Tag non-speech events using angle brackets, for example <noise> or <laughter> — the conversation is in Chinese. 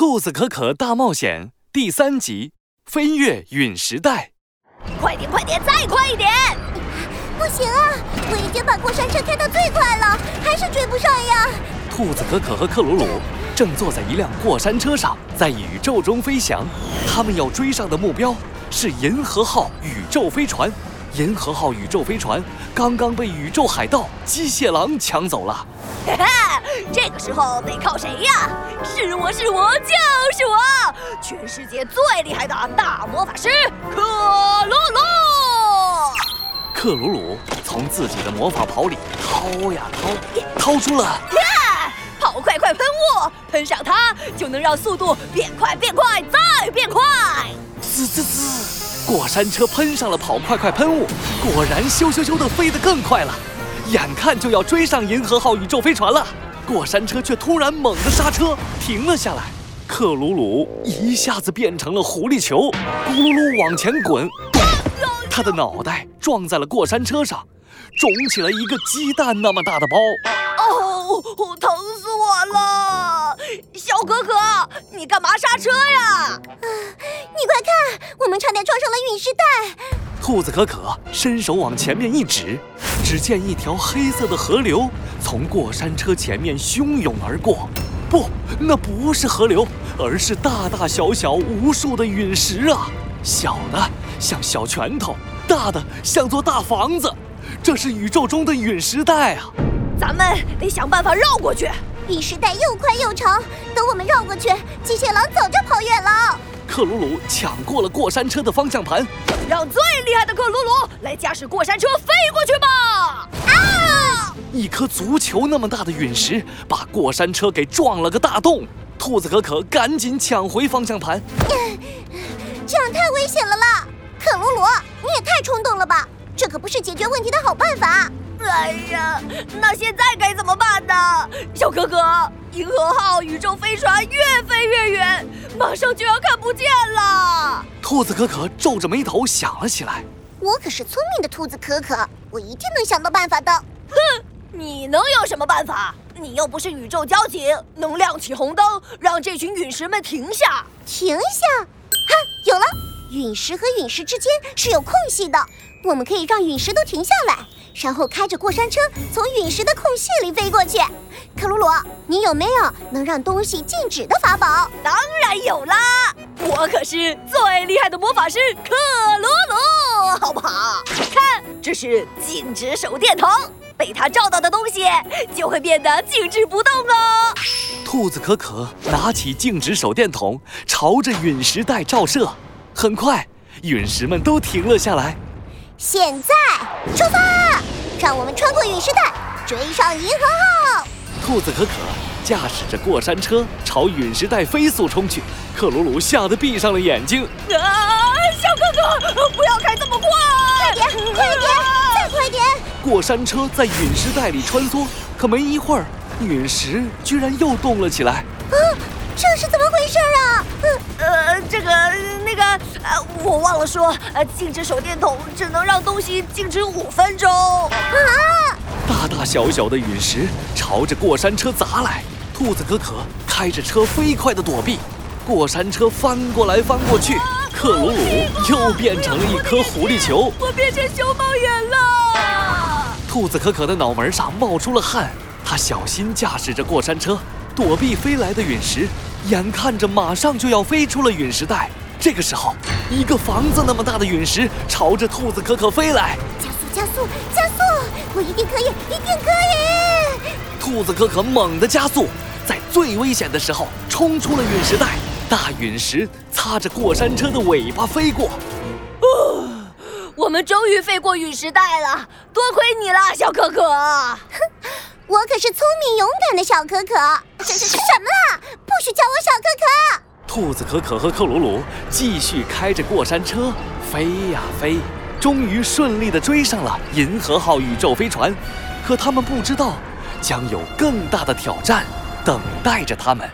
兔子可可大冒险》第三集：飞跃陨石带。快点，快点，再快一点！不行啊，我已经把过山车开到最快了，还是追不上呀。兔子可可和克鲁鲁正坐在一辆过山车上，在宇宙中飞翔。他们要追上的目标是银河号宇宙飞船。银河号宇宙飞船刚刚被宇宙海盗机械狼抢走了。嘿嘿，这个时候得靠谁呀？是我是我就是我，全世界最厉害的大魔法师克鲁鲁。克鲁鲁从自己的魔法袍里掏呀掏，掏出了 <laughs> 呀，跑快快喷雾，喷上它就能让速度变快变快再变快。滋滋滋，过山车喷上了跑快快喷雾，果然咻咻咻的飞得更快了。眼看就要追上银河号宇宙飞船了，过山车却突然猛地刹车，停了下来。克鲁鲁一下子变成了狐狸球，咕噜噜往前滚，他的脑袋撞在了过山车上，肿起了一个鸡蛋那么大的包。哦，疼死我了！小可可，你干嘛刹车呀？啊，你快看，我们差点撞上了陨石带。兔子可可伸手往前面一指，只见一条黑色的河流从过山车前面汹涌而过。不，那不是河流，而是大大小小无数的陨石啊！小的像小拳头，大的像座大房子。这是宇宙中的陨石带啊！咱们得想办法绕过去。陨石带又宽又长，等我们绕过去，机械狼早就跑远了。克鲁鲁抢过了过山车的方向盘，让最厉害的克鲁鲁来驾驶过山车飞过去吧！啊！一颗足球那么大的陨石把过山车给撞了个大洞，兔子可可赶紧抢回方向盘。这样太危险了啦！克鲁鲁，你也太冲动了吧！这可不是解决问题的好办法。哎呀，那现在该怎么办呢？小可可，银河号宇宙飞船越飞越远，马上就要看不见了。兔子可可皱着眉头想了起来。我可是聪明的兔子可可，我一定能想到办法的。哼，你能有什么办法？你又不是宇宙交警，能亮起红灯让这群陨石们停下？停下？哈，有了！陨石和陨石之间是有空隙的，我们可以让陨石都停下来。然后开着过山车从陨石的空隙里飞过去。克鲁鲁，你有没有能让东西静止的法宝？当然有啦！我可是最厉害的魔法师克鲁鲁，好不好？看，这是静止手电筒，被它照到的东西就会变得静止不动哦。兔子可可拿起静止手电筒，朝着陨石带照射，很快，陨石们都停了下来。现在出发，让我们穿过陨石带，追上银河号。兔子可可驾驶着过山车朝陨石带飞速冲去，克鲁鲁吓得闭上了眼睛。啊，小哥哥，不要开这么快！快点，快点，再快点！过山车在陨石带里穿梭，可没一会儿，陨石居然又动了起来。啊，这是怎么回事啊？呃，这个那个。呃，我忘了说，呃，静止手电筒只能让东西静止五分钟。啊！大大小小的陨石朝着过山车砸来，兔子可可开着车飞快的躲避，过山车翻过来翻过去，克鲁鲁又变成了一颗狐狸球。我变成熊猫眼了。兔子可可的脑门上冒出了汗，他小心驾驶着过山车躲避飞来的陨石，眼看着马上就要飞出了陨石带。这个时候，一个房子那么大的陨石朝着兔子可可飞来，加速，加速，加速！我一定可以，一定可以！兔子可可猛地加速，在最危险的时候冲出了陨石带，大陨石擦着过山车的尾巴飞过。哦，我们终于飞过陨石带了，多亏你了，小可可！哼，<laughs> 我可是聪明勇敢的小可可。<laughs> 什什什么啊？不许叫我小可可！兔子可可和克鲁鲁继续开着过山车飞呀飞，终于顺利的追上了银河号宇宙飞船。可他们不知道，将有更大的挑战等待着他们。